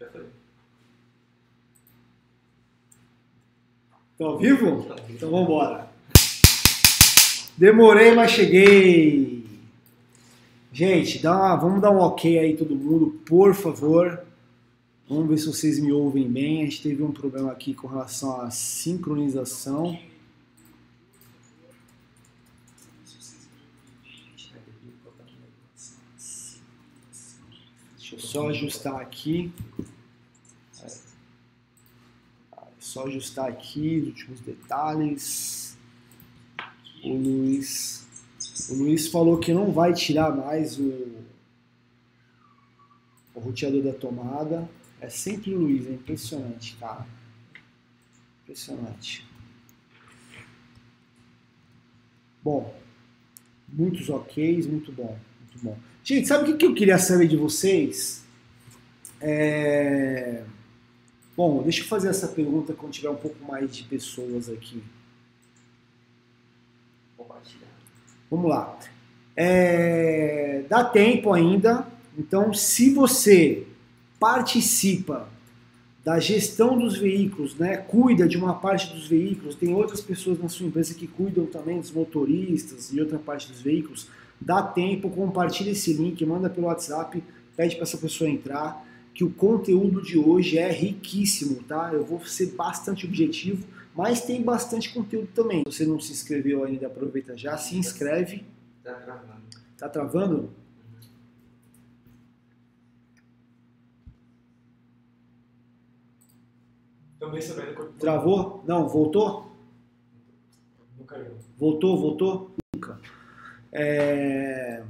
Já foi. Tá ao vivo? Então vamos embora. Demorei, mas cheguei. Gente, dá uma- vamos dar um ok aí todo mundo, por favor. Vamos ver se vocês me ouvem bem. A gente teve um problema aqui com relação à sincronização. Eu só ajustar aqui. Só ajustar aqui os últimos detalhes. O Luiz, o Luiz falou que não vai tirar mais o, o roteador da tomada. É sempre o Luiz, é impressionante, cara. Impressionante. Bom, muitos OKs, muito bom, muito bom. Gente, sabe o que eu queria saber de vocês? É... Bom, deixa eu fazer essa pergunta quando tiver um pouco mais de pessoas aqui. Vamos lá. É, Dá tempo ainda, então se você participa da gestão dos veículos, né, cuida de uma parte dos veículos, tem outras pessoas na sua empresa que cuidam também dos motoristas e outra parte dos veículos, dá tempo, compartilha esse link, manda pelo WhatsApp, pede para essa pessoa entrar, que o conteúdo de hoje é riquíssimo, tá? Eu vou ser bastante objetivo, mas tem bastante conteúdo também. Se você não se inscreveu ainda, aproveita já, se inscreve. Tá gravando. Tá travando? Também sabendo Travou? Não, voltou? não caiu. Voltou, voltou? Nunca. É...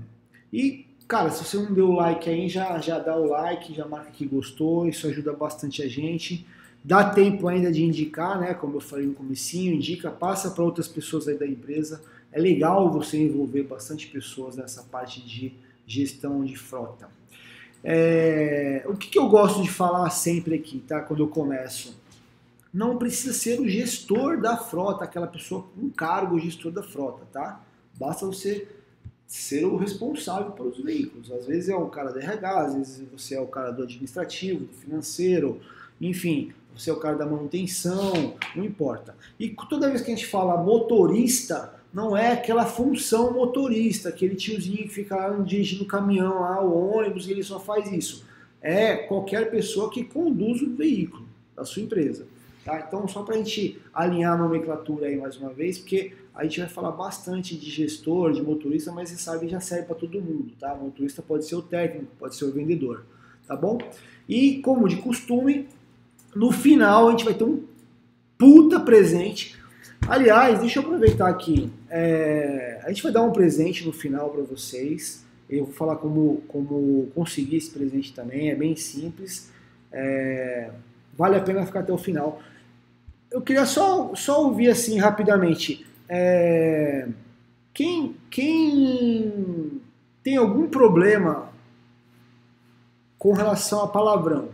E, cara, se você não deu like aí, já, já dá o like, já marca que gostou, isso ajuda bastante a gente. Dá tempo ainda de indicar, né? Como eu falei no comecinho, indica, passa para outras pessoas aí da empresa. É legal você envolver bastante pessoas nessa parte de gestão de frota. É, O que, que eu gosto de falar sempre aqui, tá? Quando eu começo. Não precisa ser o gestor da frota, aquela pessoa com cargo gestor da frota, tá? Basta você ser o responsável pelos veículos. Às vezes é o cara do RH, às vezes você é o cara do administrativo, do financeiro, enfim, você é o cara da manutenção, não importa. E toda vez que a gente fala motorista, não é aquela função motorista, aquele tiozinho que fica lá dirigindo o caminhão, lá, o ônibus, e ele só faz isso. É qualquer pessoa que conduz o veículo da sua empresa. Tá? Então, só para a gente alinhar a nomenclatura aí mais uma vez, porque a gente vai falar bastante de gestor, de motorista, mas você sabe que já serve para todo mundo. Tá? O motorista pode ser o técnico, pode ser o vendedor. Tá bom? E, como de costume, no final a gente vai ter um puta presente. Aliás, deixa eu aproveitar aqui. é, a gente vai dar um presente no final para vocês. Eu vou falar como, como conseguir esse presente também. É bem simples. É, vale a pena ficar até o final. Eu queria só, só ouvir assim rapidamente. É, quem, quem tem algum problema com relação a palavrão?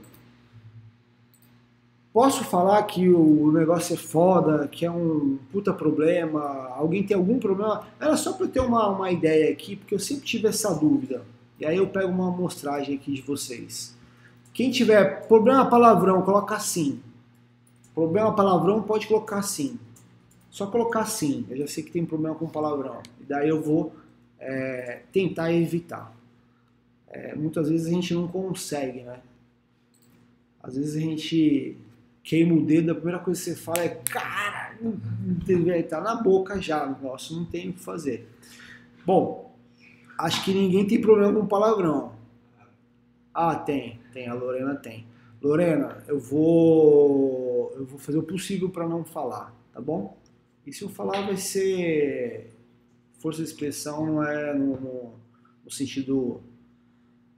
Posso falar que o negócio é foda, que é um puta problema? Alguém tem algum problema? Era só para eu ter uma, uma ideia aqui, porque eu sempre tive essa dúvida. E aí eu pego uma amostragem aqui de vocês. Quem tiver problema palavrão, coloca assim. Problema palavrão, pode colocar assim. Só colocar assim. Eu já sei que tem problema com palavrão. E daí eu vou é, tentar evitar. É, muitas vezes a gente não consegue, né? Às vezes a gente queima o dedo, a primeira coisa que você fala é cara, tá na boca já, o negócio não tem o que fazer. Bom, acho que ninguém tem problema com palavrão. Ah, tem, tem, a Lorena tem. Lorena, eu vou eu vou fazer o possível para não falar, tá bom? E se eu falar vai ser força de expressão, não é no, no, no sentido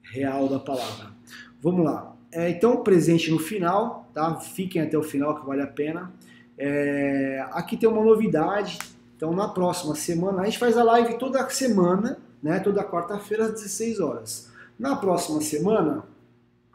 real da palavra. Vamos lá. É, então, presente no final, tá? Fiquem até o final que vale a pena. É, aqui tem uma novidade. Então, na próxima semana, a gente faz a live toda semana, né? Toda quarta-feira às 16 horas. Na próxima semana,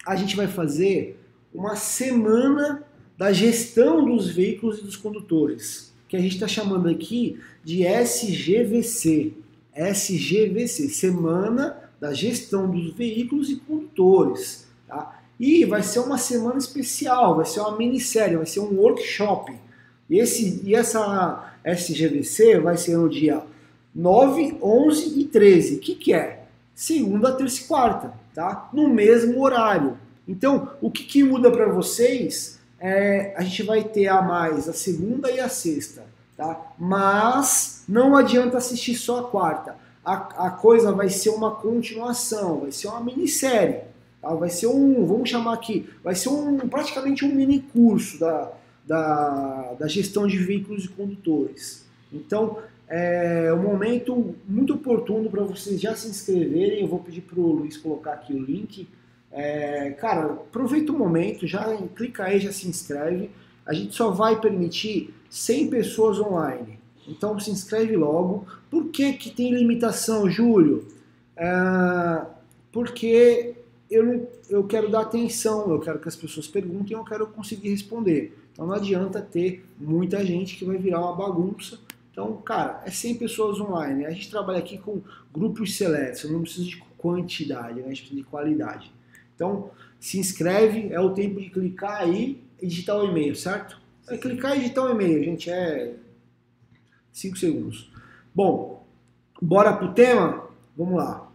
a gente vai fazer uma semana da gestão dos veículos e dos condutores, que a gente está chamando aqui de SGVC. SGVC, Semana da gestão dos veículos e condutores. Tá? E vai ser uma semana especial, vai ser uma minissérie, vai ser um workshop. E, esse, e essa SGVC vai ser no dia 9, 11 e 13. O que, que é? Segunda, terça e quarta, tá? No mesmo horário. Então, o que, que muda para vocês é a gente vai ter a mais a segunda e a sexta, tá? Mas não adianta assistir só a quarta. A, a coisa vai ser uma continuação, vai ser uma minissérie. Tá? Vai ser um, vamos chamar aqui, vai ser um praticamente um mini curso da, da, da gestão de veículos e condutores. Então, é um momento muito oportuno para vocês já se inscreverem. Eu vou pedir para o Luiz colocar aqui o link. É, cara, aproveita o momento, já clica aí, já se inscreve. A gente só vai permitir 100 pessoas online. Então se inscreve logo. Por que, que tem limitação, Júlio? É, porque eu, eu quero dar atenção, eu quero que as pessoas perguntem, eu quero conseguir responder. Então não adianta ter muita gente que vai virar uma bagunça. Então, cara, é 100 pessoas online. A gente trabalha aqui com grupos seletos, eu não preciso de quantidade, né? a gente precisa de qualidade. Então, se inscreve, é o tempo de clicar aí e digitar o e-mail, certo? É clicar e digitar o e-mail, gente, é 5 segundos. Bom, bora pro tema? Vamos lá.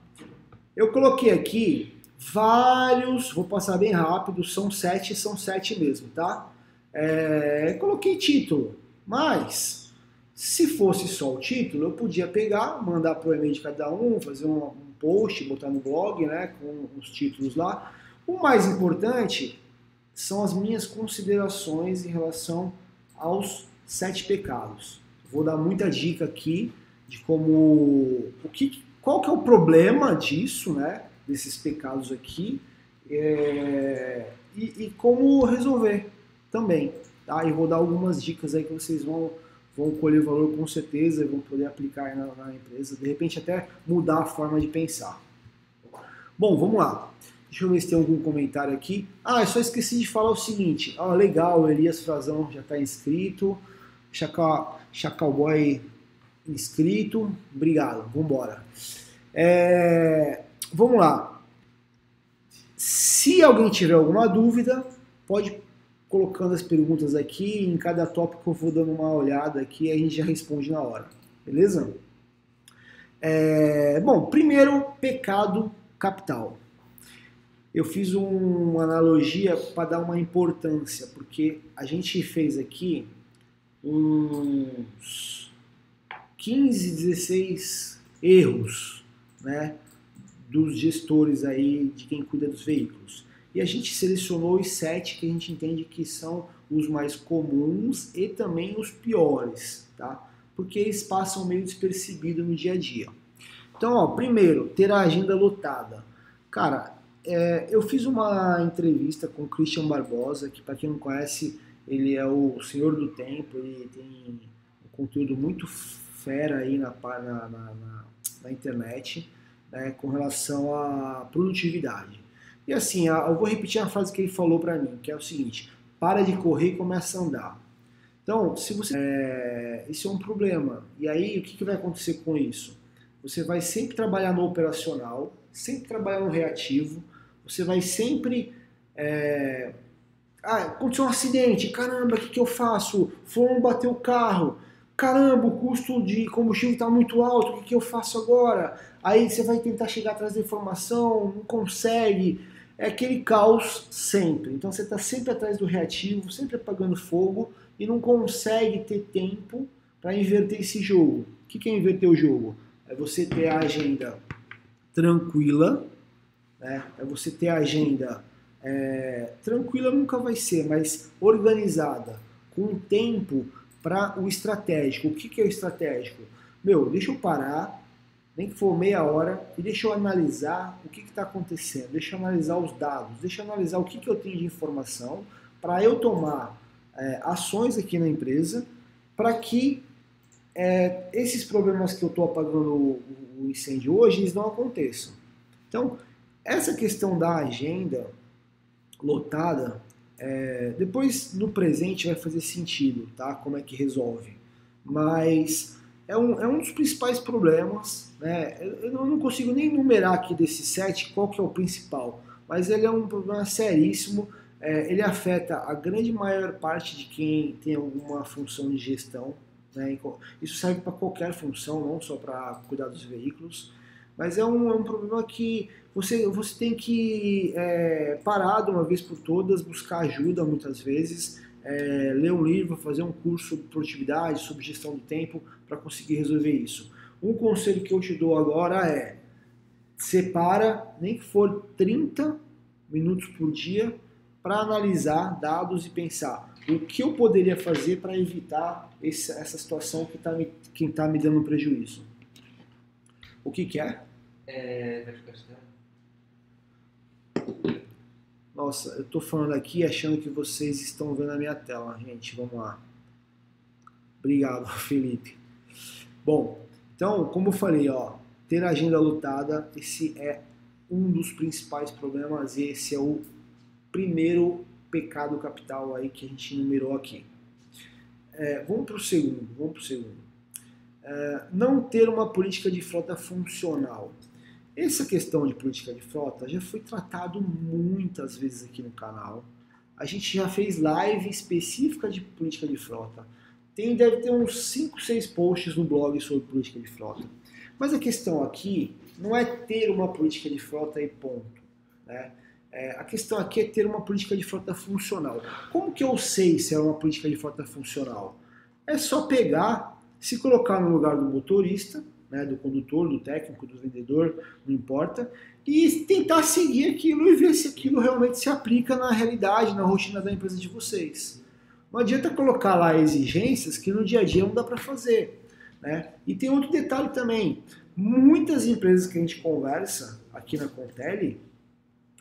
Eu coloquei aqui vários, vou passar bem rápido, são sete, são sete mesmo, tá? É, coloquei título, mas se fosse só o título, eu podia pegar, mandar para o e-mail de cada um, fazer um, post, botar no blog, né, com os títulos lá. O mais importante são as minhas considerações em relação aos sete pecados. Vou dar muita dica aqui de como o que, qual que é o problema disso, né, desses pecados aqui, é, e, e como resolver também. Tá? E vou dar algumas dicas aí que vocês vão, vão colher valor com certeza e vão poder aplicar na, na, empresa, de repente até mudar a forma de pensar. Bom, vamos lá. Deixa eu ver se tem algum comentário aqui. Ah, eu só esqueci de falar o seguinte. Ah, legal, Elias Frazão já está inscrito. Chacal, Chacal Boy inscrito. Obrigado, vamos embora. É, vamos lá. Se alguém tiver alguma dúvida, pode colocando as perguntas aqui, em cada tópico eu vou dando uma olhada aqui e a gente já responde na hora, beleza? É, bom, primeiro, pecado capital. Eu fiz uma analogia para dar uma importância, porque a gente fez aqui uns 15, 16 erros, né, dos gestores aí, de quem cuida dos veículos e a gente selecionou os sete que a gente entende que são os mais comuns e também os piores, tá? Porque eles passam meio despercebido no dia a dia. Então, ó, primeiro, ter a agenda lotada. Cara, é, eu fiz uma entrevista com o Christian Barbosa, que para quem não conhece, ele é o senhor do tempo, ele tem um conteúdo muito fera aí na, na, na, na internet né, com relação à produtividade. E assim, eu vou repetir a frase que ele falou para mim, que é o seguinte: para de correr e começa a andar. Então, se você. É, isso é um problema. E aí, o que, que vai acontecer com isso? Você vai sempre trabalhar no operacional, sempre trabalhar no reativo, você vai sempre. É, ah, aconteceu um acidente, caramba, o que, que eu faço? Fulano bateu o carro, caramba, o custo de combustível está muito alto, o que, que eu faço agora? Aí você vai tentar chegar atrás da informação, não consegue é aquele caos sempre. Então você está sempre atrás do reativo, sempre apagando fogo e não consegue ter tempo para inverter esse jogo. O que é inverter o jogo? É você ter a agenda tranquila, né? é você ter a agenda é, tranquila nunca vai ser, mas organizada, com tempo para o estratégico. O que, que é o estratégico? Meu, deixa eu parar, nem que for meia hora, e deixa eu analisar o que está acontecendo, deixa eu analisar os dados, deixa eu analisar o que, que eu tenho de informação para eu tomar é, ações aqui na empresa para que é, esses problemas que eu estou apagando o, o, incêndio hoje eles não aconteçam. Então, essa questão da agenda lotada, é, depois no presente vai fazer sentido, tá? Como é que resolve. Mas é um, é um dos principais problemas. Né? Eu não consigo nem numerar aqui desses sete qual que é o principal, mas ele é um problema seríssimo. É, ele afeta a grande maior parte de quem tem alguma função de gestão. Né? Isso serve para qualquer função, não só para cuidar dos veículos. Mas é um, é um problema que você, você tem que é, parar de uma vez por todas, buscar ajuda muitas vezes, é, ler um livro, fazer um curso sobre produtividade, sobre gestão do tempo, para conseguir resolver isso. Um conselho que eu te dou agora é separa, nem que for 30 minutos por dia, para analisar dados e pensar o que eu poderia fazer para evitar esse, essa situação que está me, que tá me dando prejuízo. O que, que é? É. Nossa, eu tô falando aqui achando que vocês estão vendo a minha tela, gente. Vamos lá. Obrigado, Felipe. Bom, então, como eu falei, ó, ter agenda lutada, esse é um dos principais problemas e esse é o primeiro pecado capital aí que a gente numerou aqui. É, vamos para o segundo, vamos para o segundo. É, não ter uma política de frota funcional. Essa questão de política de frota já foi tratado muitas vezes aqui no canal. A gente já fez live específica de política de frota. Tem, deve ter uns 5, 6 posts no blog sobre política de frota. Mas a questão aqui não é ter uma política de frota e ponto. Né? É, a questão aqui é ter uma política de frota funcional. Como que eu sei se é uma política de frota funcional? É só pegar se colocar no lugar do motorista, né, do condutor, do técnico, do vendedor, não importa, e tentar seguir aquilo e ver se aquilo realmente se aplica na realidade, na rotina da empresa de vocês. Não adianta colocar lá exigências que no dia a dia não dá para fazer. Né? E tem outro detalhe também. Muitas empresas que a gente conversa aqui na Contele,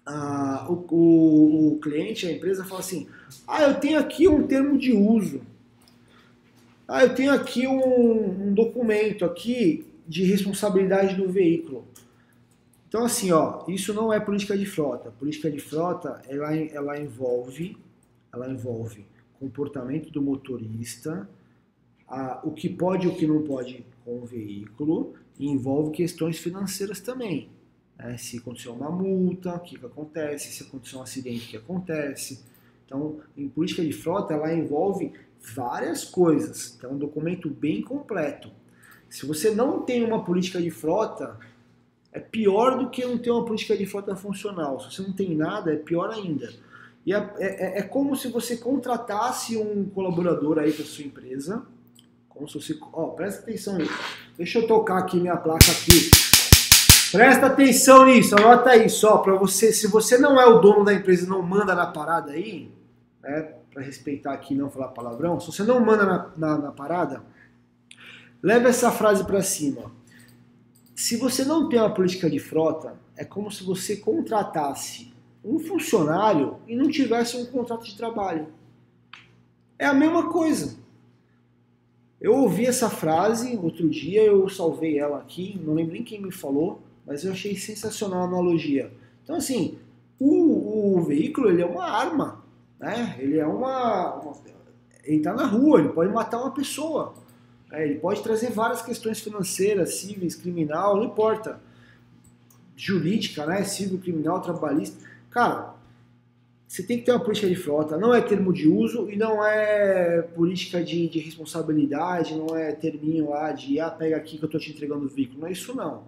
ah, o, o, o cliente, a empresa fala assim: ah, eu tenho aqui um termo de uso ah, eu tenho aqui um, um documento aqui de responsabilidade do veículo. Então, assim, ó, isso não é política de frota. Política de frota, ela, ela envolve, ela envolve comportamento do motorista, a, o que pode e o que não pode com o veículo, e envolve questões financeiras também. Né? Se acontecer uma multa, o que, que acontece? Se acontecer um acidente, o que acontece? Então, em política de frota, ela envolve várias coisas. Então, é um documento bem completo. Se você não tem uma política de frota, é pior do que não ter uma política de frota funcional. Se você não tem nada, é pior ainda. E é, é, é como se você contratasse um colaborador aí para sua empresa. Como se você. Ó, presta atenção nisso. Deixa eu tocar aqui minha placa aqui. Presta atenção nisso, anota aí só para você. Se você não é o dono da empresa e não manda na parada aí, né? para respeitar aqui não falar palavrão, se você não manda na, na, na parada, leve essa frase para cima. Se você não tem uma política de frota, é como se você contratasse um funcionário e não tivesse um contrato de trabalho. É a mesma coisa. Eu ouvi essa frase outro dia, eu salvei ela aqui, não lembro nem quem me falou, mas eu achei sensacional a analogia. Então, assim, o, o veículo ele é uma arma. Né? Ele é uma, uma ele está na rua, ele pode matar uma pessoa, né? ele pode trazer várias questões financeiras, cíveis, criminal, não importa, jurídica, né? civil, criminal, trabalhista. Cara, você tem que ter uma política de frota, não é termo de uso e não é política de, de responsabilidade, não é terminho lá de ah, pega aqui que eu estou te entregando o veículo, não é isso não.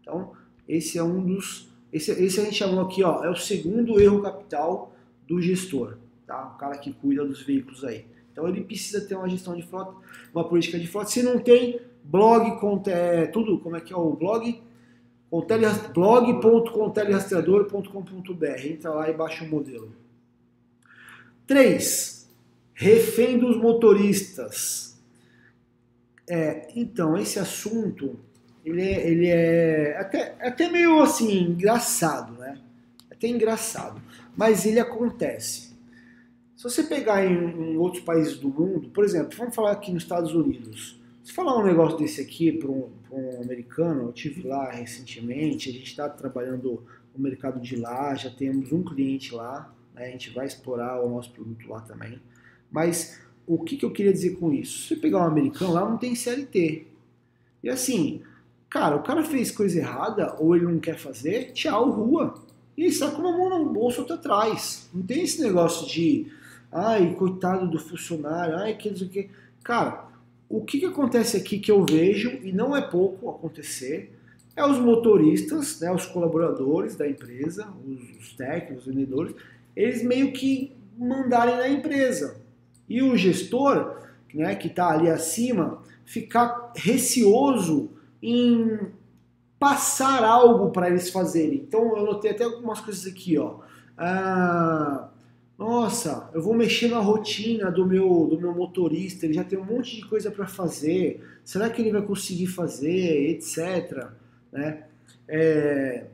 Então, esse é um dos. Esse, esse a gente chamou aqui, ó, é o segundo erro capital do gestor tá? O cara que cuida dos veículos aí. Então ele precisa ter uma gestão de frota, uma política de frota. Se não tem, blog, é, tudo, como é que é o blog? blog.contelrastreador.com.br. Entra lá e baixa o modelo. 3. Refém dos motoristas. É, então, esse assunto, ele é, ele é até, até meio assim, engraçado, né? Até engraçado. Mas ele acontece. Se você pegar em, em, outros países do mundo, por exemplo, vamos falar aqui nos Estados Unidos. Se falar um negócio desse aqui para um, um, americano, eu tive lá recentemente, a gente está trabalhando no mercado de lá, já temos um cliente lá, né, a gente vai explorar o nosso produto lá também. Mas o que, que eu queria dizer com isso? Se você pegar um americano, lá não tem CLT. E assim, cara, o cara fez coisa errada ou ele não quer fazer, tchau, rua. E ele está com uma mão no bolso outra atrás. Não tem esse negócio de, ai, coitado do funcionário, ai, que não que. Cara, o que, que acontece aqui que eu vejo, e não é pouco acontecer, é os motoristas, né, os colaboradores da empresa, os, os técnicos, os vendedores, eles meio que mandarem na empresa. E o gestor, né, que está ali acima, ficar receoso em passar algo para eles fazerem. Então eu notei até algumas coisas aqui, ó. Ah, nossa, eu vou mexer na rotina do meu do meu motorista, ele já tem um monte de coisa para fazer. Será que ele vai conseguir fazer, etc. Né? É,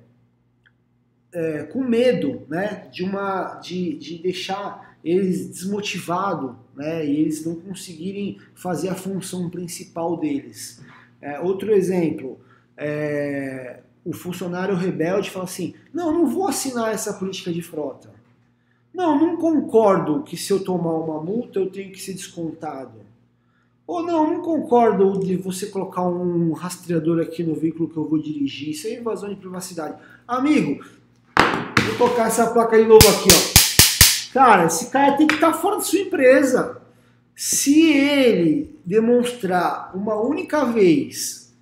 é, com medo, né, de uma de, de deixar eles desmotivados, né, e eles não conseguirem fazer a função principal deles. É, outro exemplo, é, o funcionário rebelde fala assim: não, não vou assinar essa política de frota. Não, não concordo que se eu tomar uma multa eu tenho que ser descontado. Ou não, não concordo de você colocar um rastreador aqui no veículo que eu vou dirigir. Isso é invasão de privacidade. Amigo, vou tocar essa placa de novo aqui, ó. Cara, esse cara tem que estar fora da sua empresa. Se ele demonstrar uma única vez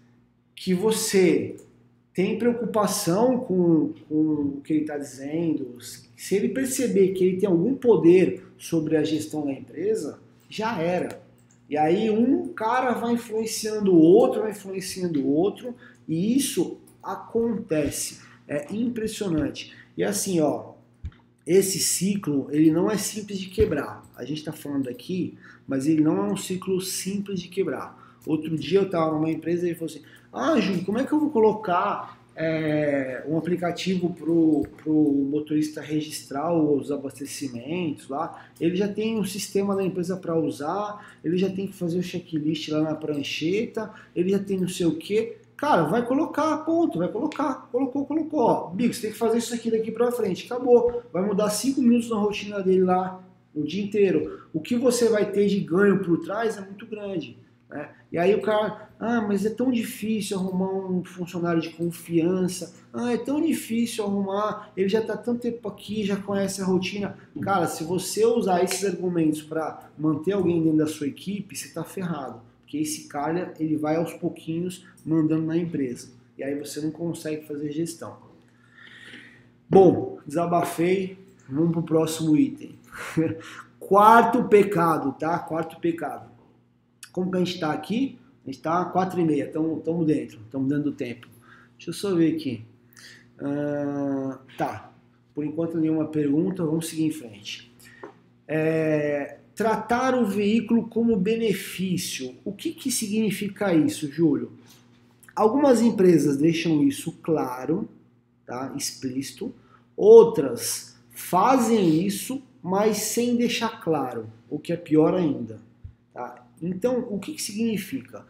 que você tem preocupação com, com o que ele está dizendo, se ele perceber que ele tem algum poder sobre a gestão da empresa, já era. E aí um cara vai influenciando o outro, vai influenciando o outro, e isso acontece. É impressionante. E assim, ó, esse ciclo, ele não é simples de quebrar. A gente está falando aqui, mas ele não é um ciclo simples de quebrar. Outro dia eu estava numa empresa e ele falou assim: Ah, Júlio, como é que eu vou colocar é, um aplicativo para o motorista registrar os abastecimentos lá? Ele já tem um sistema da empresa para usar, ele já tem que fazer o checklist lá na prancheta, ele já tem não sei o que. Cara, vai colocar, ponto, vai colocar. Colocou, colocou. Ó, Bico, você tem que fazer isso aqui daqui para frente. Acabou. Vai mudar 5 minutos na rotina dele lá o dia inteiro. O que você vai ter de ganho por trás é muito grande. Né? E aí o cara, ah, mas é tão difícil arrumar um funcionário de confiança. Ah, é tão difícil arrumar. Ele já está tanto tempo aqui, já conhece a rotina. Cara, se você usar esses argumentos para manter alguém dentro da sua equipe, você está ferrado que esse cara ele vai aos pouquinhos mandando na empresa. E aí você não consegue fazer gestão. Bom, desabafei. Vamos para o próximo item. Quarto pecado, tá? Quarto pecado. Como que a gente está aqui? A gente está quatro e meia, estamos dentro, estamos dando tempo. Deixa eu só ver aqui. Uh, tá, por enquanto nenhuma pergunta, vamos seguir em frente. É, tratar o veículo como benefício. O que, que significa isso, Júlio? Algumas empresas deixam isso claro, tá? explícito, outras fazem isso, mas sem deixar claro, o que é pior ainda. Tá? Então, o que, que significa?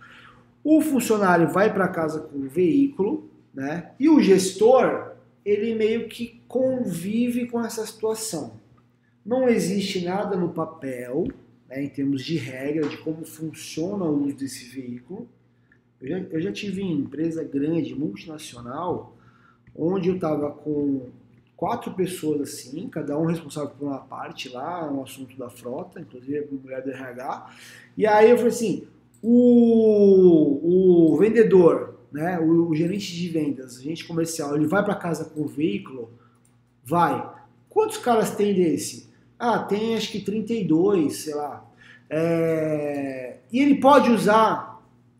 O funcionário vai para casa com o veículo, né? E o gestor, ele meio que convive com essa situação. Não existe nada no papel, né, em termos de regra, de como funciona o uso desse veículo. Eu já, eu já tive em empresa grande, multinacional, onde eu estava com quatro pessoas assim, cada um responsável por uma parte lá, um assunto da frota, inclusive a mulher do RH. E aí eu falei assim, o, o vendedor, né, o, o gerente de vendas, agente comercial, ele vai para casa com o veículo? Vai. Quantos caras tem desse? Ah, tem acho que 32, sei lá. É... E ele pode usar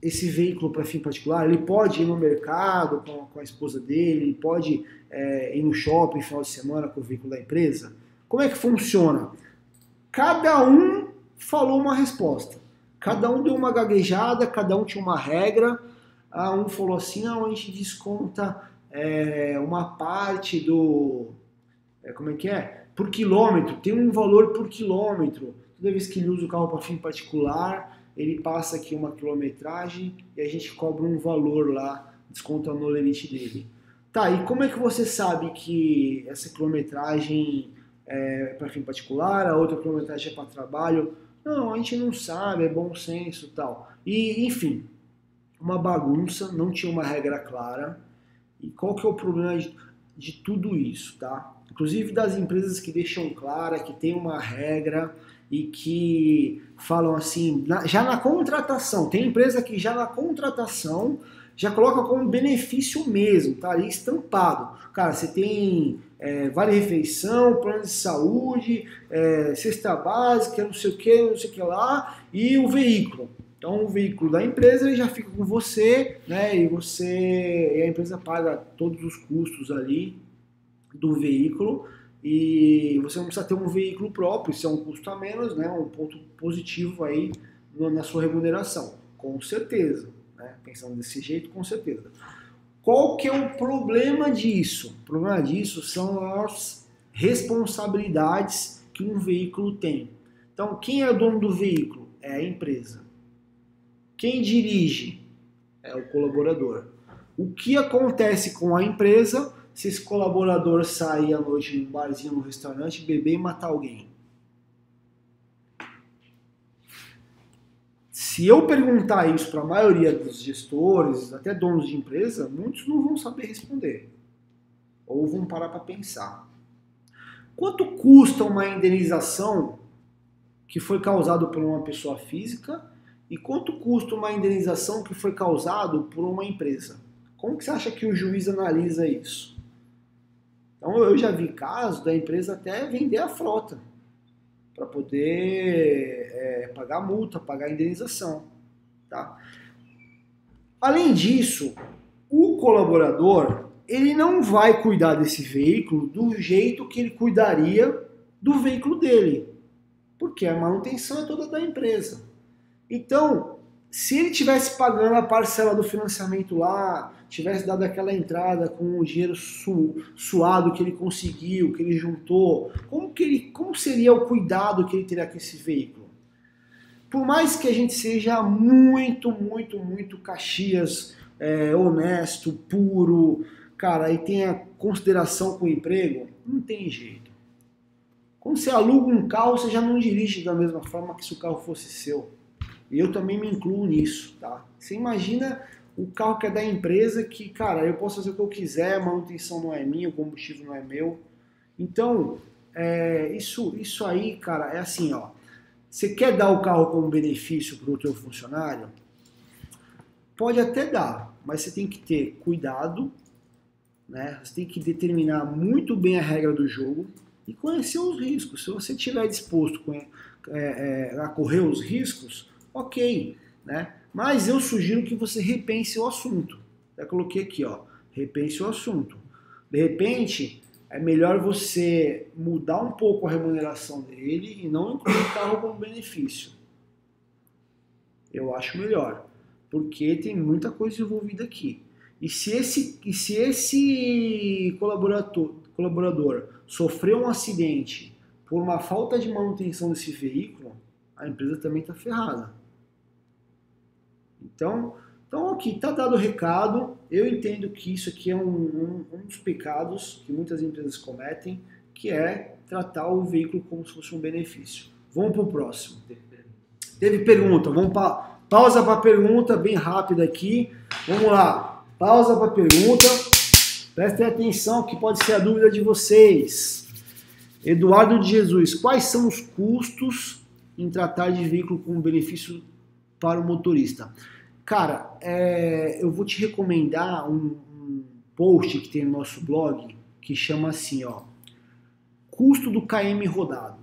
esse veículo para fim particular, ele pode ir no mercado com, com a esposa dele, ele pode é, ir no shopping final de semana com o veículo da empresa. Como é que funciona? Cada um falou uma resposta. Cada um deu uma gaguejada, cada um tinha uma regra. Ah, um falou assim, não, a gente desconta é, uma parte do... É, como é que é? por quilômetro, tem um valor por quilômetro. Toda vez que ele usa o carro para fim particular, ele passa aqui uma quilometragem e a gente cobra um valor lá, desconta no limite dele. Tá, e como é que você sabe que essa quilometragem é para fim particular, a outra quilometragem é para trabalho? Não, a gente não sabe, é bom senso tal. E, enfim, uma bagunça, não tinha uma regra clara. E qual que é o problema de, de tudo isso, tá? Inclusive das empresas que deixam clara que tem uma regra e que falam assim, na, já na contratação, tem empresa que já na contratação já coloca como benefício mesmo, tá ali estampado. Cara, você tem é, vale refeição, plano de saúde, é, cesta básica, não sei o que, não sei o que lá, e o veículo. Então o veículo da empresa ele já fica com você, né? E você e a empresa paga todos os custos ali do veículo e você não precisa ter um veículo próprio, isso é um custo a menos, né? Um ponto positivo aí na sua remuneração, com certeza. Né? Pensando desse jeito, com certeza. Qual que é o problema disso? O problema disso são as responsabilidades que um veículo tem. Então, quem é o dono do veículo? É a empresa. Quem dirige? É o colaborador. O que acontece com a empresa se esse colaborador sair à noite num barzinho, num restaurante, beber e matar alguém? Se eu perguntar isso para a maioria dos gestores, até donos de empresa, muitos não vão saber responder. Ou vão parar para pensar. Quanto custa uma indenização que foi causada por uma pessoa física e quanto custa uma indenização que foi causada por uma empresa? Como que você acha que o juiz analisa isso? Então eu já vi casos da empresa até vender a frota para poder é, pagar multa, pagar indenização. Tá? Além disso, o colaborador ele não vai cuidar desse veículo do jeito que ele cuidaria do veículo dele, porque a manutenção é toda da empresa. Então, se ele tivesse pagando a parcela do financiamento lá, tivesse dado aquela entrada com o dinheiro su, suado que ele conseguiu, que ele juntou, como, que ele, como seria o cuidado que ele teria com esse veículo? Por mais que a gente seja muito, muito, muito Caxias, é, honesto, puro, cara, e tenha consideração com o emprego, não tem jeito. Quando você aluga um carro, você já não dirige da mesma forma que se o carro fosse seu. Eu também me incluo nisso, tá? Você imagina o carro que é da empresa que, cara, eu posso fazer o que eu quiser, a manutenção não é minha, o combustível não é meu. Então, é, isso, isso aí, cara, é assim, ó. Você quer dar o carro como benefício para o teu funcionário? Pode até dar, mas você tem que ter cuidado, né? Você tem que determinar muito bem a regra do jogo e conhecer os riscos. Se você estiver disposto é, é, a correr os riscos, ok, né? Mas eu sugiro que você repense o assunto. Já coloquei aqui, ó, repense o assunto. De repente, é melhor você mudar um pouco a remuneração dele e não incluir o carro como benefício. Eu acho melhor, porque tem muita coisa envolvida aqui. E se esse, e se esse colaborador, colaborador sofreu um acidente por uma falta de manutenção desse veículo, a empresa também está ferrada. Então, então aqui está dado o recado. Eu entendo que isso aqui é um, um, um, dos pecados que muitas empresas cometem, que é tratar o veículo como se fosse um benefício. Vamos para o próximo. Teve pergunta. Vamos pa pausa para pergunta bem rápida aqui. Vamos lá. Pausa para pergunta. Prestem atenção que pode ser a dúvida de vocês. Eduardo de Jesus, quais são os custos em tratar de veículo com benefício para o motorista? Cara, é, eu vou te recomendar um, um, post que tem no nosso blog que chama assim, ó, custo do KM rodado.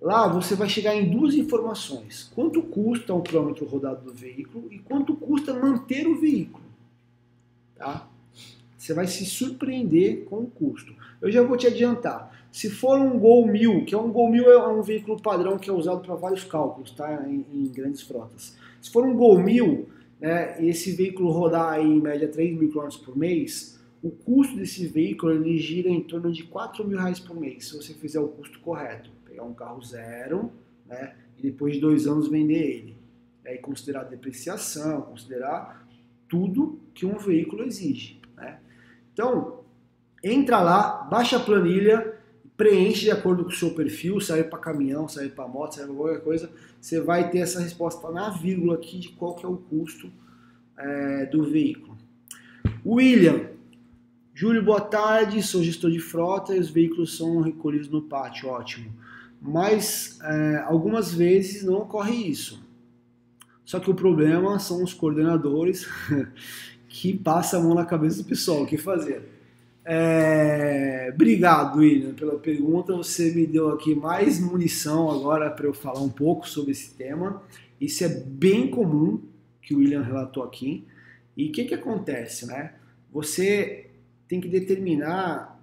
Lá você vai chegar em duas informações: quanto custa o quilômetro rodado do veículo e quanto custa manter o veículo. Tá? Você vai se surpreender com o custo. Eu já vou te adiantar. Se for um Gol 1000, que é um Gol 1000 é um veículo padrão que é usado para vários cálculos, tá? Em, em, grandes frotas. Se for um Gol 1000, né, esse veículo rodar aí, em média 3 mil km por mês, o custo desse veículo ele gira em torno de 4 mil reais por mês, se você fizer o custo correto. Pegar um carro zero, né, e depois de dois anos vender ele. Aí considerar depreciação, considerar tudo que um veículo exige. Então, entra lá, baixa a planilha, preenche de acordo com o seu perfil, serve para caminhão, serve para moto, serve para qualquer coisa, você vai ter essa resposta na vírgula aqui de qual que é o custo é, do veículo. William, Júlio, boa tarde. Sou gestor de frota e os veículos são recolhidos no pátio. Ótimo. Mas é, algumas vezes não ocorre isso. Só que o problema são os coordenadores que passam a mão na cabeça do pessoal. O que fazer? É... Obrigado, William, pela pergunta. Você me deu aqui mais munição agora para eu falar um pouco sobre esse tema. Isso é bem comum que o William relatou aqui. E o que, que acontece, né? Você tem que determinar.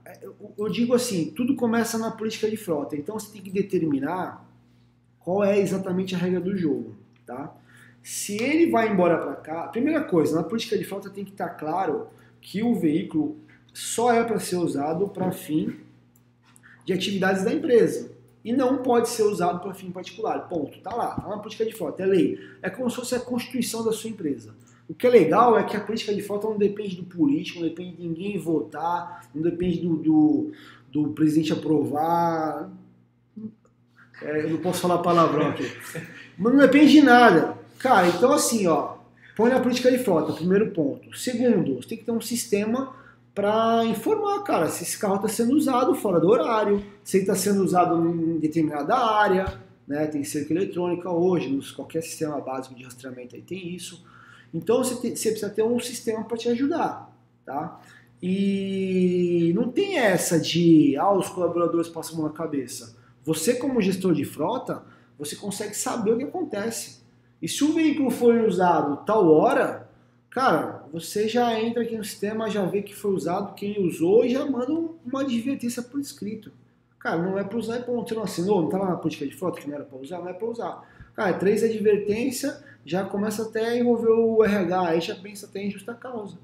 Eu digo assim, tudo começa na política de frota. Então você tem que determinar qual é exatamente a regra do jogo, tá? Se ele vai embora para cá, primeira coisa, na política de frota tem que estar claro que o veículo só é para ser usado para fim de atividades da empresa e não pode ser usado para fim particular. Ponto. Tá lá. É uma política de frota, é lei. É como se fosse a constituição da sua empresa. O que é legal é que a política de frota não depende do político, não depende de ninguém votar, não depende do, do, do presidente aprovar. É, eu não posso falar palavrão aqui. Mas não depende de nada. Cara, então assim, ó, põe na política de frota, primeiro ponto. Segundo, você tem que ter um sistema para informar, cara, se esse carro está sendo usado fora do horário, se ele está sendo usado em determinada área, né? Tem cerca eletrônica hoje, qualquer sistema básico de rastreamento aí tem isso. Então você, você precisa ter um sistema para te ajudar, tá? E não tem essa de, ah, os colaboradores passam a mão na cabeça. Você, como gestor de frota, você consegue saber o que acontece. E se o veículo for usado tal hora, cara, você já entra aqui no sistema, já vê que foi usado, quem usou e já manda uma advertência por escrito. Cara, não é para usar e ponto. Você não assinou, não estava na política de frota que não era para usar, não é para usar. Cara, é três advertência, já começa até a envolver o RH, aí já pensa até em justa causa.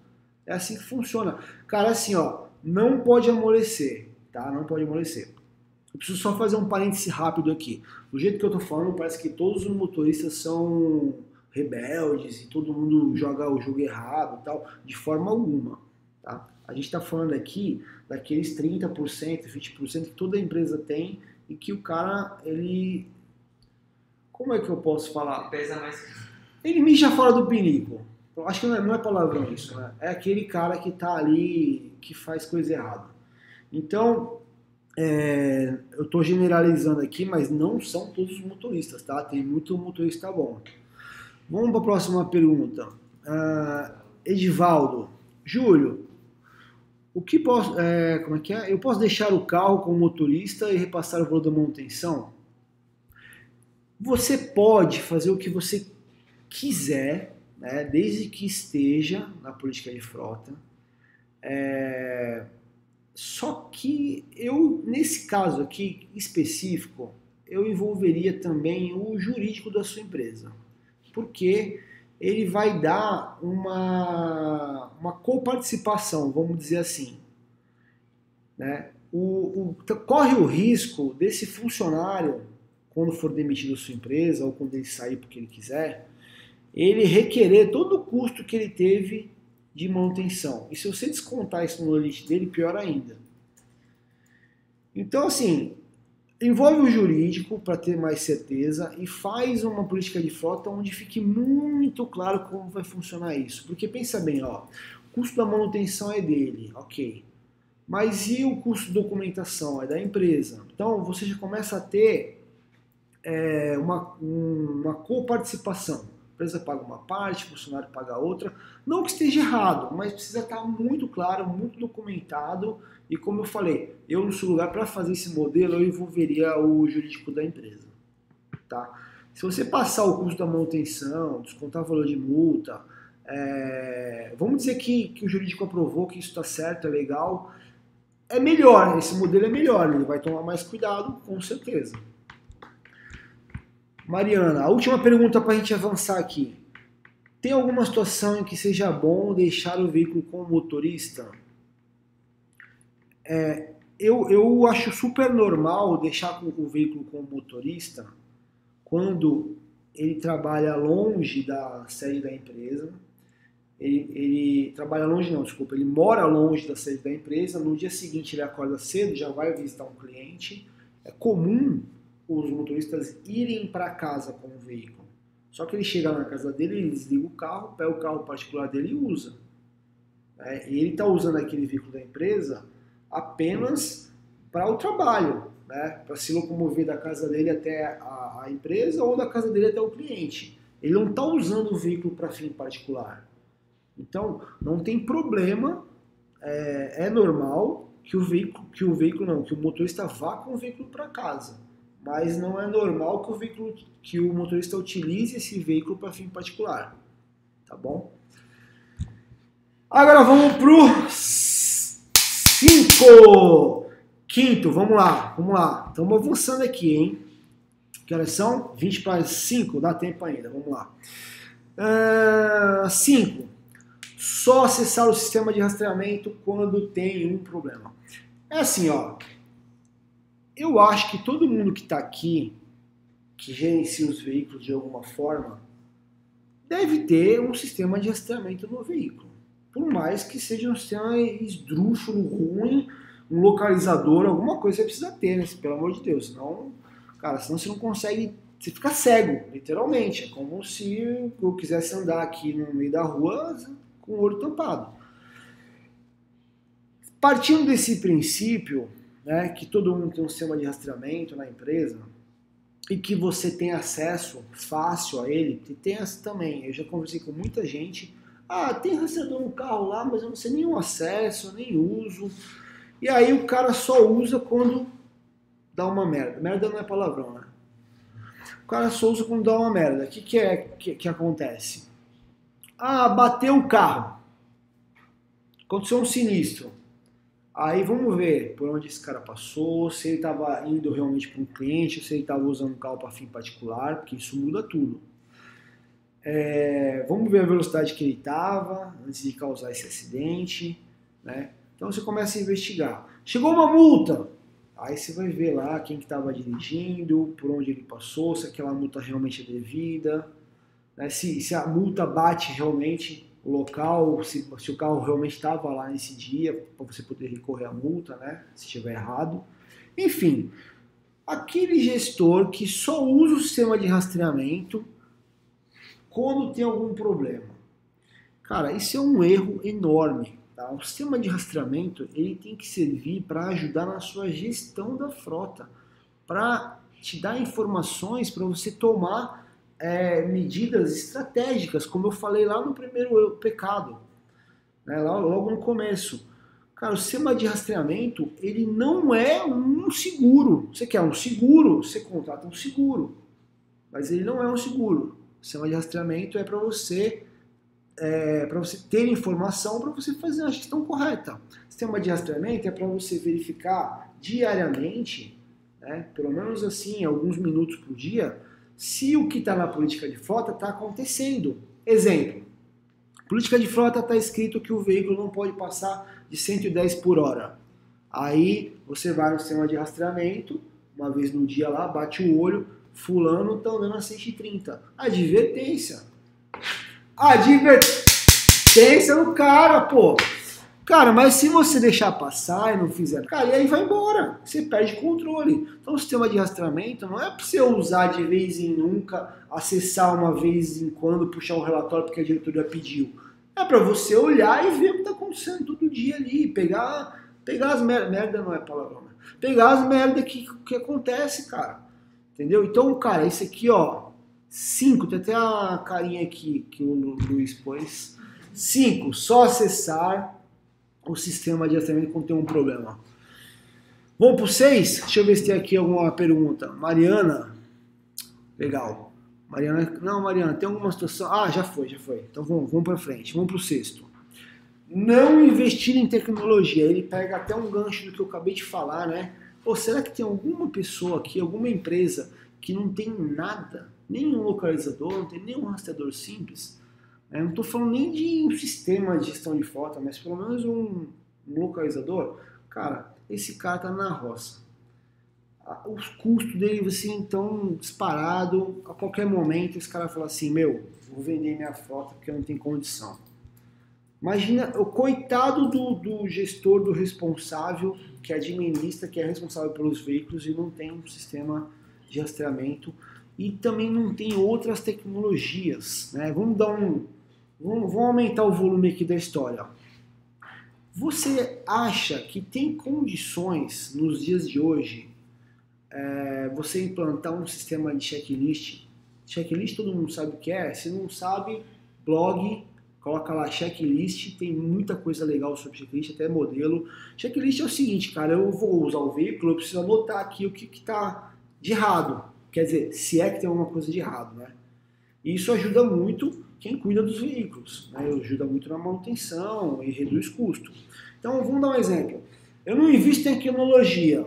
É assim que funciona. Cara, assim, ó, não pode amolecer, tá? Não pode amolecer. Eu preciso só fazer um parêntese rápido aqui. Do jeito que eu tô falando, parece que todos os motoristas são rebeldes e todo mundo joga o jogo errado e tal, de forma alguma, tá? A gente está falando aqui daqueles 30%, 20% que toda empresa tem e que o cara, ele... Como é que eu posso falar? Ele pesa mais. Ele mija fora do pinico. Acho que não é, não é palavrão isso, né? É aquele cara que tá ali, que faz coisa errada. Então, é, eu estou generalizando aqui, mas não são todos os motoristas, tá? Tem muito motorista bom. Vamos para a próxima pergunta. Uh, Edivaldo, Júlio, o que posso, é, como é que é? Eu posso deixar o carro com o motorista e repassar o valor da manutenção? Você pode fazer o que você quiser, né, desde que esteja na política de frota. É, só que eu, nesse caso aqui específico, eu envolveria também o jurídico da sua empresa. Porque ele vai dar uma, uma coparticipação, vamos dizer assim. Né? O, o, corre o risco desse funcionário, quando for demitido da sua empresa, ou quando ele sair porque ele quiser, ele requerer todo o custo que ele teve de manutenção. E se você descontar isso no limite dele, pior ainda. Então, assim, envolve o jurídico para ter mais certeza e faz uma política de frota onde fique muito claro como vai funcionar isso. Porque pensa bem, ó, o custo da manutenção é dele, ok. Mas e o custo de documentação? É da empresa. Então você já começa a ter é, uma, uma coparticipação empresa paga uma parte, o funcionário paga outra. Não que esteja errado, mas precisa estar muito claro, muito documentado. E como eu falei, eu no seu lugar, para fazer esse modelo, eu envolveria o jurídico da empresa. Tá? Se você passar o custo da manutenção, descontar o valor de multa, é... vamos dizer que, que o jurídico aprovou que isso está certo, é legal, é melhor, esse modelo é melhor, ele vai tomar mais cuidado, com certeza. Mariana, a última pergunta para a gente avançar aqui. Tem alguma situação em que seja bom deixar o veículo com o motorista? É, eu, eu acho super normal deixar o veículo com o motorista quando ele trabalha longe da sede da empresa. Ele, ele, trabalha longe, não, desculpa, ele mora longe da sede da empresa. No dia seguinte ele acorda cedo, já vai visitar um cliente. É comum os motoristas irem para casa com o veículo. Só que ele chega na casa dele, ele desliga o carro, pega o carro particular dele e usa. Né? E ele está usando aquele veículo da empresa apenas para o trabalho, né? para se locomover da casa dele até a, a, empresa ou da casa dele até o cliente. Ele não está usando o veículo para fim particular. Então, não tem problema, é, é normal que o veículo, que o veículo não, que o motorista vá com o veículo para casa mas não é normal que o veículo que o motorista utilize esse veículo para fim particular, tá bom? Agora vamos pro 5. Quinto, vamos lá, vamos lá. Estamos avançando aqui, hein? Que horas são? 20 para 5, dá tempo ainda, vamos lá. 5. Uh, só acessar o sistema de rastreamento quando tem um problema. É assim, ó eu acho que todo mundo que está aqui, que gerencia os veículos de alguma forma, deve ter um sistema de rastreamento no veículo. Por mais que seja um sistema esdrúxulo, ruim, um localizador, alguma coisa você precisa ter, né? pelo amor de Deus. Senão, cara, senão você não consegue. Você fica cego, literalmente. É como se eu quisesse andar aqui no meio da rua com o olho tampado. Partindo desse princípio, né, que todo mundo tem um sistema de rastreamento na empresa e que você tem acesso fácil a ele, e tem essa também. Eu já conversei com muita gente. Ah, tem rastreador no carro lá, mas eu não sei nenhum acesso, nem uso. E aí o cara só usa quando dá uma merda. Merda não é palavrão, né? O cara só usa quando dá uma merda. O que, que é que, que acontece? Ah, bateu o carro. Aconteceu um sinistro. Aí vamos ver por onde esse cara passou, se ele estava indo realmente para um cliente, se ele estava usando o carro para fim particular, porque isso muda tudo. É, vamos ver a velocidade que ele estava antes de causar esse acidente. Né? Então você começa a investigar. Chegou uma multa, aí você vai ver lá quem que estava dirigindo, por onde ele passou, se aquela multa realmente é devida, né? se, se a multa bate realmente o local, se, se o carro realmente estava lá nesse dia, para você poder recorrer à multa, né? Se estiver errado. Enfim, aquele gestor que só usa o sistema de rastreamento quando tem algum problema. Cara, isso é um erro enorme. Tá? O sistema de rastreamento ele tem que servir para ajudar na sua gestão da frota, para te dar informações para você tomar é, medidas estratégicas, como eu falei lá no primeiro pecado, né, logo no começo. Cara, o sistema de rastreamento, ele não é um seguro. Você quer um seguro, você contrata um seguro. Mas ele não é um seguro. O sistema de rastreamento é para você é, para você ter informação para você fazer a gestão correta. O sistema de rastreamento é para você verificar diariamente, né, pelo menos assim, alguns minutos por dia, se o que está na política de frota está acontecendo. Exemplo, política de frota está escrito que o veículo não pode passar de 110 por hora. Aí você vai no sistema de rastreamento, uma vez no dia lá, bate o olho, fulano está andando a 130. Advertência. Advertência no cara, pô. Cara, mas se você deixar passar e não fizer, cara, e aí vai embora. Você perde controle. Então o sistema de rastreamento não é para você usar de vez em nunca, acessar uma vez em quando, puxar um relatório porque a diretoria pediu. É para você olhar e ver o que está acontecendo todo dia ali, pegar, pegar as merda, merda não é palavrão, né? pegar as merda que, que acontece, cara. Entendeu? Então, cara, isso aqui, ó, cinco, tem até a carinha aqui que o Luiz pôs. Cinco, só acessar o sistema de rastreamento quando tem um problema. Vamos para o 6? Deixa eu ver se tem aqui alguma pergunta. Mariana. Legal. Mariana. Não, Mariana, tem alguma situação. Ah, já foi, já foi. Então vamos, vamos para frente. Vamos para o sexto. Não investir em tecnologia. Ele pega até um gancho do que eu acabei de falar, né? Ou será que tem alguma pessoa aqui, alguma empresa que não tem nada, nenhum localizador, não tem nenhum rastreador simples? Eu não estou falando nem de um sistema de gestão de foto, mas pelo menos um, um localizador. Cara, esse cara está na roça. Os custos dele assim estão disparado. A qualquer momento esse cara fala assim: Meu, vou vender minha frota porque eu não tenho condição. Imagina o coitado do, do gestor, do responsável, que administra, que é responsável pelos veículos e não tem um sistema de rastreamento e também não tem outras tecnologias. Né? Vamos dar um. Vamos, aumentar o volume aqui da história. Você acha que tem condições nos dias de hoje é, você implantar um sistema de checklist? Checklist todo mundo sabe o que é. Se não sabe, blog, coloca lá checklist, tem muita coisa legal sobre checklist, até modelo. Checklist é o seguinte, cara, eu vou usar o veículo, eu preciso anotar aqui o que está de errado. Quer dizer, se é que tem alguma coisa de errado, né? Isso ajuda muito quem cuida dos veículos, né? ajuda muito na manutenção e reduz custo. Então, vamos dar um exemplo. Eu não invisto em tecnologia.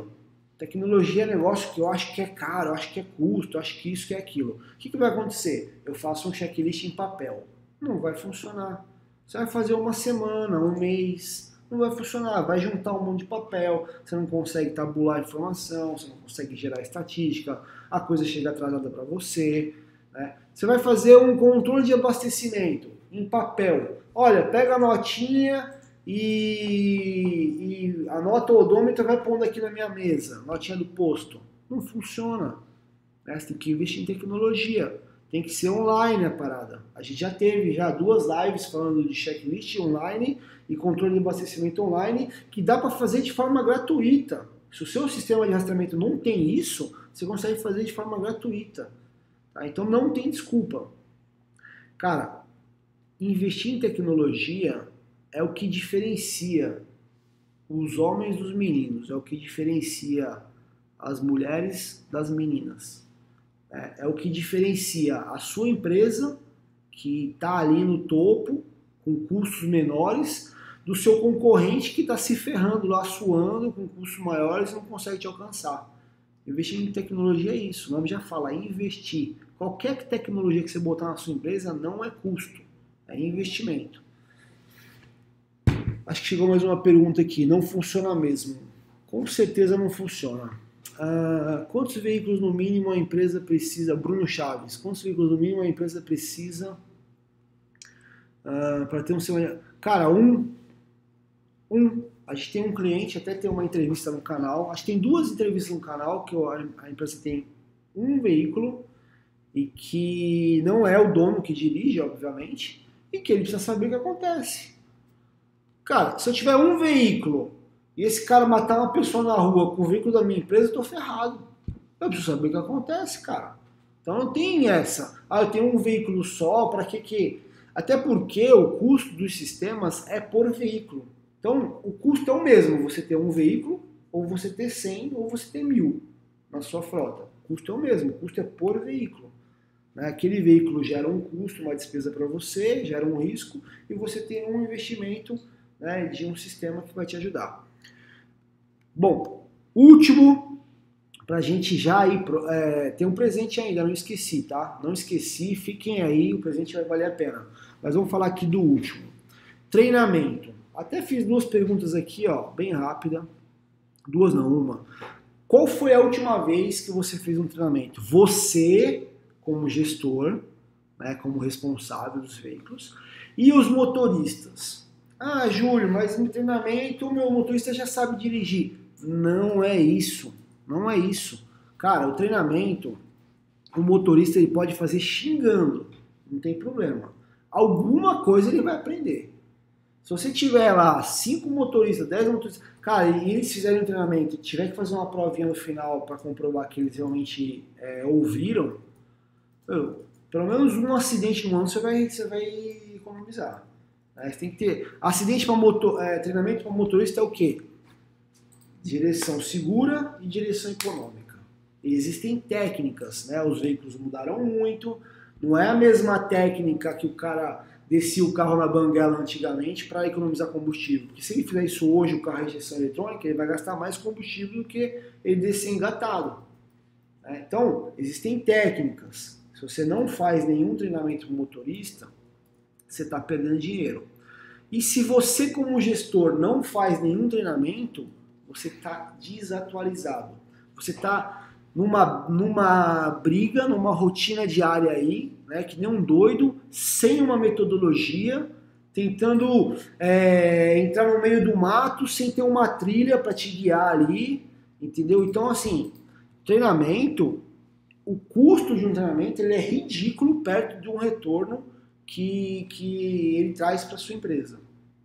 Tecnologia é negócio que eu acho que é caro, eu acho que é custo, eu acho que isso, que é aquilo. O que, que vai acontecer? Eu faço um checklist em papel. Não vai funcionar. Você vai fazer uma semana, um mês, não vai funcionar. Vai juntar um monte de papel, você não consegue tabular informação, você não consegue gerar estatística, a coisa chega atrasada para você. Né? Você vai fazer um controle de abastecimento em papel. Olha, pega a notinha e, e a nota odômetra vai pondo aqui na minha mesa, notinha do posto. Não funciona. Né? Você tem que investir em tecnologia. Tem que ser online a parada. A gente já teve já duas lives falando de checklist online e controle de abastecimento online que dá para fazer de forma gratuita. Se o seu sistema de rastreamento não tem isso, você consegue fazer de forma gratuita. Tá? Então não tem desculpa. Cara, investir em tecnologia é o que diferencia os homens dos meninos, é o que diferencia as mulheres das meninas. É, é o que diferencia a sua empresa, que está ali no topo, com custos menores, do seu concorrente que está se ferrando lá, suando, com custos maiores e não consegue te alcançar. Investir em tecnologia é isso, o nome já fala, investir. Qualquer tecnologia que você botar na sua empresa não é custo, é investimento. Acho que chegou mais uma pergunta aqui. Não funciona mesmo? Com certeza não funciona. Uh, quantos veículos no mínimo a empresa precisa? Bruno Chaves. Quantos veículos no mínimo a empresa precisa uh, para ter um seu. Cara, um. Um. A gente tem um cliente, até tem uma entrevista no canal. Acho que tem duas entrevistas no canal que a empresa tem um veículo e que não é o dono que dirige, obviamente, e que ele precisa saber o que acontece. Cara, se eu tiver um veículo e esse cara matar uma pessoa na rua com o veículo da minha empresa, eu tô ferrado. Eu preciso saber o que acontece, cara. Então não tem essa. Ah, eu tenho um veículo só, para que que. Até porque o custo dos sistemas é por veículo. Então o custo é o mesmo, você ter um veículo, ou você ter 100, ou você ter mil na sua frota. O custo é o mesmo, o custo é por veículo. Né? Aquele veículo gera um custo, uma despesa para você, gera um risco, e você tem um investimento né, de um sistema que vai te ajudar. Bom, último, para a gente já ir, é, tem um presente ainda, não esqueci, tá? Não esqueci, fiquem aí, o presente vai valer a pena. Mas vamos falar aqui do último. Treinamento. Até fiz duas perguntas aqui, ó, bem rápida. Duas não, uma. Qual foi a última vez que você fez um treinamento? Você, como gestor, né, como responsável dos veículos, e os motoristas. Ah, Júlio, mas no treinamento o meu motorista já sabe dirigir. Não é isso. Não é isso. Cara, o treinamento, o motorista ele pode fazer xingando. Não tem problema. Alguma coisa ele vai aprender. Se você tiver lá cinco motoristas, dez motoristas, cara, e eles fizerem um treinamento, tiver que fazer uma provinha no final para comprovar que eles realmente é, ouviram, pelo menos um acidente no ano você vai, você vai economizar. Né? Você tem que ter. Acidente para motor, é, treinamento para motorista é o quê? Direção segura e direção econômica. Existem técnicas, né? Os veículos mudaram muito. Não é a mesma técnica que o cara descia o carro na banguela antigamente para economizar combustível. Porque se ele fizer isso hoje, o carro é injeção eletrônica, ele vai gastar mais combustível do que ele descer engatado. Né? Então, existem técnicas. Se você não faz nenhum treinamento com motorista, você está perdendo dinheiro. E se você, como gestor, não faz nenhum treinamento, você está desatualizado. Você está numa, numa briga, numa rotina diária aí, né, que nem um doido, sem uma metodologia, tentando é, entrar no meio do mato sem ter uma trilha para te guiar ali, entendeu? Então, assim, treinamento o custo de um treinamento ele é ridículo perto de um retorno que, que ele traz para sua empresa.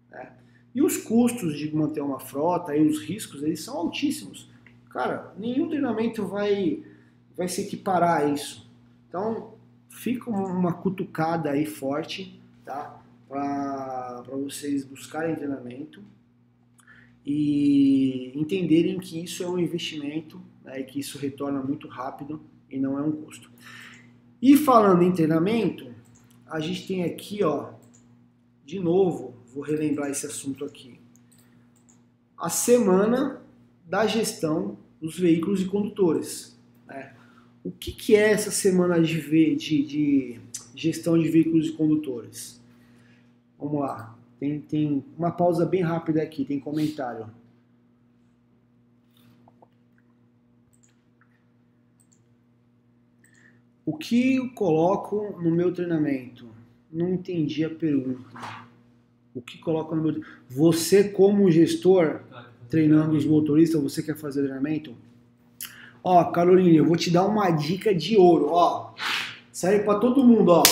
Né? E os custos de manter uma frota e os riscos eles são altíssimos. Cara, nenhum treinamento vai, vai se equiparar a isso. Então, fica uma cutucada aí forte, tá? Para vocês buscarem treinamento e entenderem que isso é um investimento né, e que isso retorna muito rápido e não é um custo. E falando em treinamento, a gente tem aqui, ó, de novo, vou relembrar esse assunto aqui. A semana da gestão dos veículos e condutores. Né? O que, que é essa semana de, de, de gestão de veículos e condutores? Vamos lá. Tem, tem uma pausa bem rápida aqui, tem comentário. O que eu coloco no meu treinamento? Não entendi a pergunta. O que coloca no meu Você como gestor treinando os motoristas, você quer fazer treinamento? Ó, Caroline, eu vou te dar uma dica de ouro, ó. Serve para todo mundo, ó.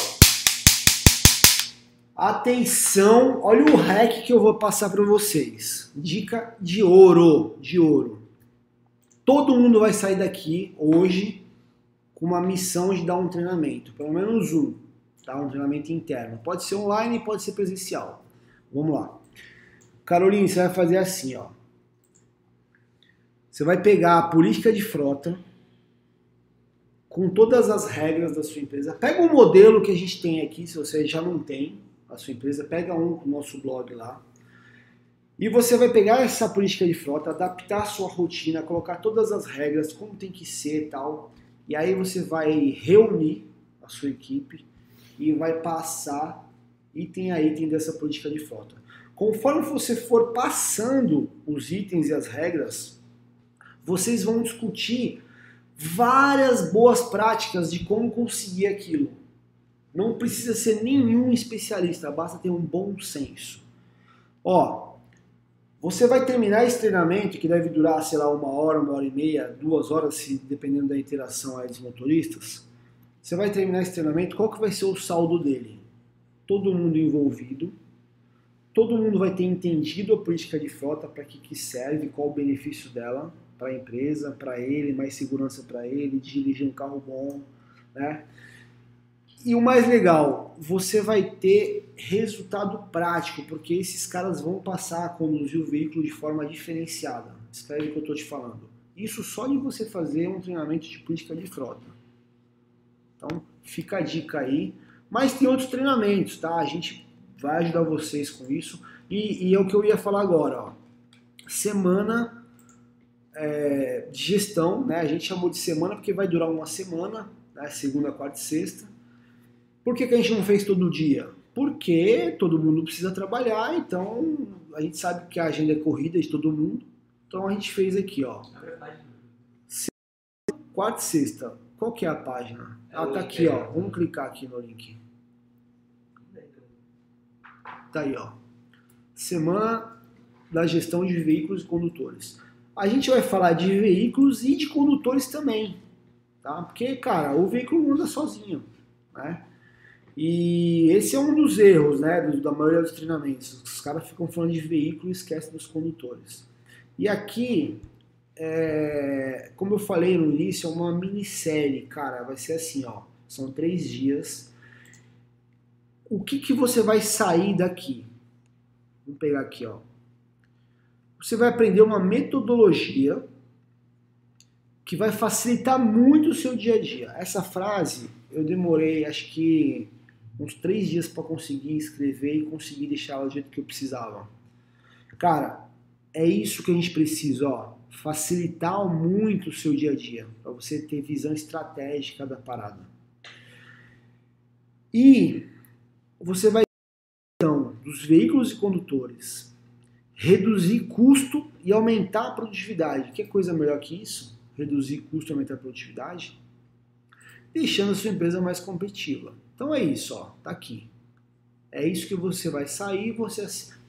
Atenção, olha o hack que eu vou passar para vocês. Dica de ouro, de ouro. Todo mundo vai sair daqui hoje com uma missão de dar um treinamento, pelo menos um, tá? um treinamento interno. Pode ser online, pode ser presencial. Vamos lá. Caroline, você vai fazer assim, ó. Você vai pegar a política de frota com todas as regras da sua empresa. Pega o um modelo que a gente tem aqui, se você já não tem a sua empresa, pega um do nosso blog lá. E você vai pegar essa política de frota, adaptar a sua rotina, colocar todas as regras, como tem que ser e tal e aí você vai reunir a sua equipe e vai passar item a item dessa política de frota. Conforme você for passando os itens e as regras, vocês vão discutir várias boas práticas de como conseguir aquilo. Não precisa ser nenhum especialista, basta ter um bom senso. Ó, você vai terminar esse treinamento, que deve durar, sei lá, uma hora, uma hora e meia, duas horas, se, dependendo da interação aí dos motoristas. Você vai terminar esse treinamento, qual que vai ser o saldo dele? Todo mundo envolvido, todo mundo vai ter entendido a política de frota, para que, que serve, qual o benefício dela para a empresa, para ele, mais segurança para ele, dirigir um carro bom, né? E o mais legal, você vai ter resultado prático, porque esses caras vão passar a conduzir o veículo de forma diferenciada. Escreve o que eu estou te falando. Isso só de você fazer um treinamento de política de frota. Então, fica a dica aí. Mas tem outros treinamentos, tá? A gente vai ajudar vocês com isso. E, e é o que eu ia falar agora, ó. Semana é, de gestão, né? A gente chamou de semana porque vai durar uma semana, né? segunda, quarta e sexta. Por que, que a gente não fez todo dia? Porque todo mundo precisa trabalhar, então a gente sabe que a agenda é corrida de todo mundo. Então a gente fez aqui, ó. Quarta e sexta. Qual que é a página? É ah, tá aqui, ó. Vamos clicar aqui no link. Tá aí, ó. Semana da gestão de veículos e condutores. A gente vai falar de veículos e de condutores também, tá? Porque, cara, o veículo anda sozinho, né? E esse é um dos erros, né, da maioria dos treinamentos. Os caras ficam falando de veículo e esquecem dos condutores. E aqui, é, como eu falei no início, é uma minissérie, cara. Vai ser assim, ó. São três dias. O que, que você vai sair daqui? Vamos pegar aqui, ó. Você vai aprender uma metodologia que vai facilitar muito o seu dia a dia. Essa frase eu demorei, acho que uns três dias para conseguir escrever e conseguir deixar ela do jeito que eu precisava. Cara, é isso que a gente precisa, ó, facilitar muito o seu dia a dia, para você ter visão estratégica da parada. E você vai então dos veículos e condutores reduzir custo e aumentar a produtividade. Que coisa melhor que isso? Reduzir custo e aumentar a produtividade? Deixando a sua empresa mais competitiva. Então é isso, ó, tá aqui. É isso que você vai sair, você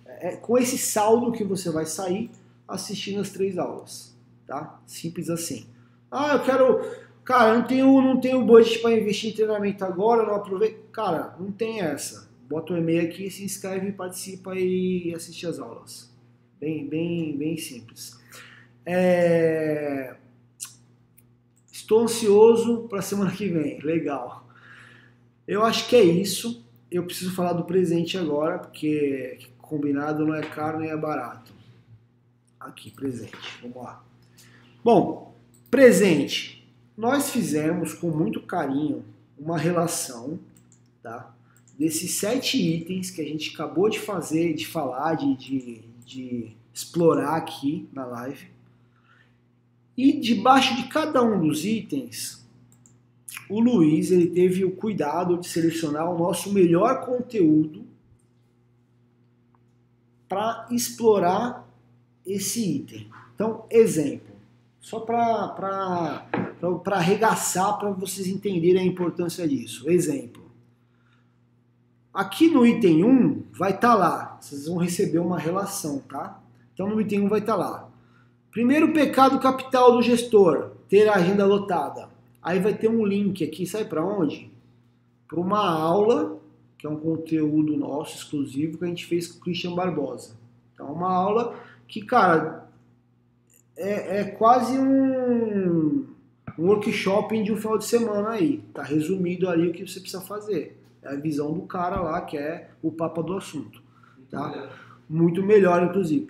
é com esse saldo que você vai sair assistindo as três aulas, tá? Simples assim. Ah, eu quero Cara, não tenho, não tenho budget para investir em treinamento agora, não aproveito. Cara, não tem essa. Bota o um e-mail aqui, se inscreve, participa e assiste as aulas. Bem, bem, bem simples. É... Estou ansioso para a semana que vem. Legal. Eu acho que é isso. Eu preciso falar do presente agora, porque combinado não é caro nem é barato. Aqui, presente. Vamos lá. Bom, presente nós fizemos com muito carinho uma relação tá, desses sete itens que a gente acabou de fazer, de falar, de, de, de explorar aqui na live. E debaixo de cada um dos itens, o Luiz ele teve o cuidado de selecionar o nosso melhor conteúdo para explorar esse item. Então, exemplo, só para arregaçar, para vocês entenderem a importância disso. Exemplo. Aqui no item 1 vai estar tá lá, vocês vão receber uma relação, tá? Então no item 1 vai estar tá lá. Primeiro pecado capital do gestor, ter a agenda lotada. Aí vai ter um link aqui, sabe para onde? Para uma aula, que é um conteúdo nosso exclusivo que a gente fez com o Christian Barbosa. Então uma aula que, cara, é, é quase um, um workshop de um final de semana aí. Tá resumido ali o que você precisa fazer. É a visão do cara lá, que é o papa do assunto. Tá? Muito melhor, Muito melhor inclusive.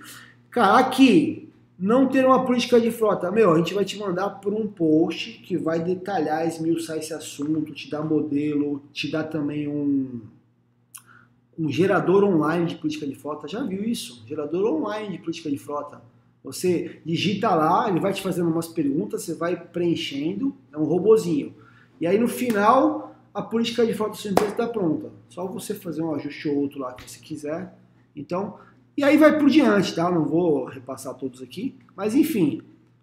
Cara, aqui, não ter uma política de frota. Meu, a gente vai te mandar por um post que vai detalhar, esmiuçar esse assunto, te dar modelo, te dar também um, um gerador online de política de frota. Já viu isso? Gerador online de política de frota você digita lá, ele vai te fazendo umas perguntas, você vai preenchendo, é um robozinho. E aí no final, a política de empresa está pronta. Só você fazer um ajuste ou outro lá que você quiser. Então, e aí vai por diante, tá? Não vou repassar todos aqui, mas enfim,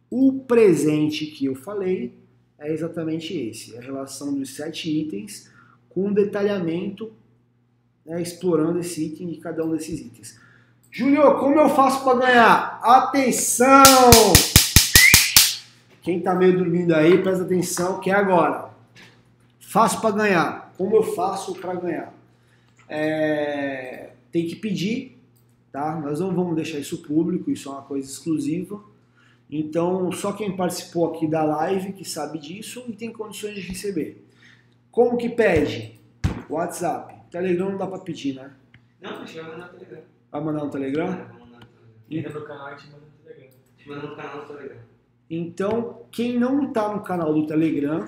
o presente que eu falei é exatamente esse, é a relação dos sete itens com detalhamento, né, explorando esse item de cada um desses itens. Júlio, como eu faço para ganhar? Atenção! Quem está meio dormindo aí, presta atenção, que é agora. Faço para ganhar. Como eu faço para ganhar? É... Tem que pedir, tá? Nós não vamos deixar isso público, isso é uma coisa exclusiva. Então, só quem participou aqui da live que sabe disso e tem condições de receber. Como que pede? WhatsApp. Telegram não dá para pedir, né? Não, a gente vai mandar Telegram. Vai mandar um Telegram? Entra no canal e te manda no Telegram. Te manda no canal do Telegram. Então, quem não está no canal do Telegram,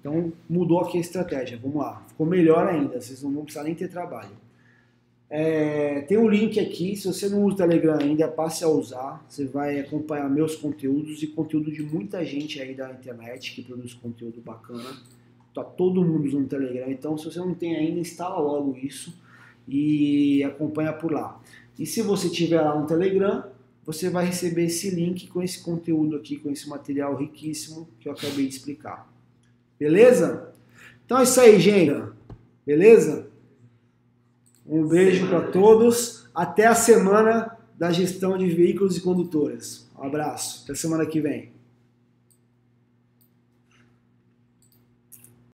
então mudou aqui a estratégia. Vamos lá. Ficou melhor ainda. Vocês não vão precisar nem ter trabalho. É, tem um link aqui. Se você não usa o Telegram ainda, passe a usar. Você vai acompanhar meus conteúdos e conteúdo de muita gente aí da internet que produz conteúdo bacana. Tá todo mundo usando o Telegram. Então, se você não tem ainda, instala logo isso e acompanha por lá. E se você tiver lá no Telegram, você vai receber esse link com esse conteúdo aqui, com esse material riquíssimo que eu acabei de explicar. Beleza? Então é isso aí, gente. Beleza? Um beijo para todos. Até a semana da gestão de veículos e condutores. Um abraço. Até semana que vem.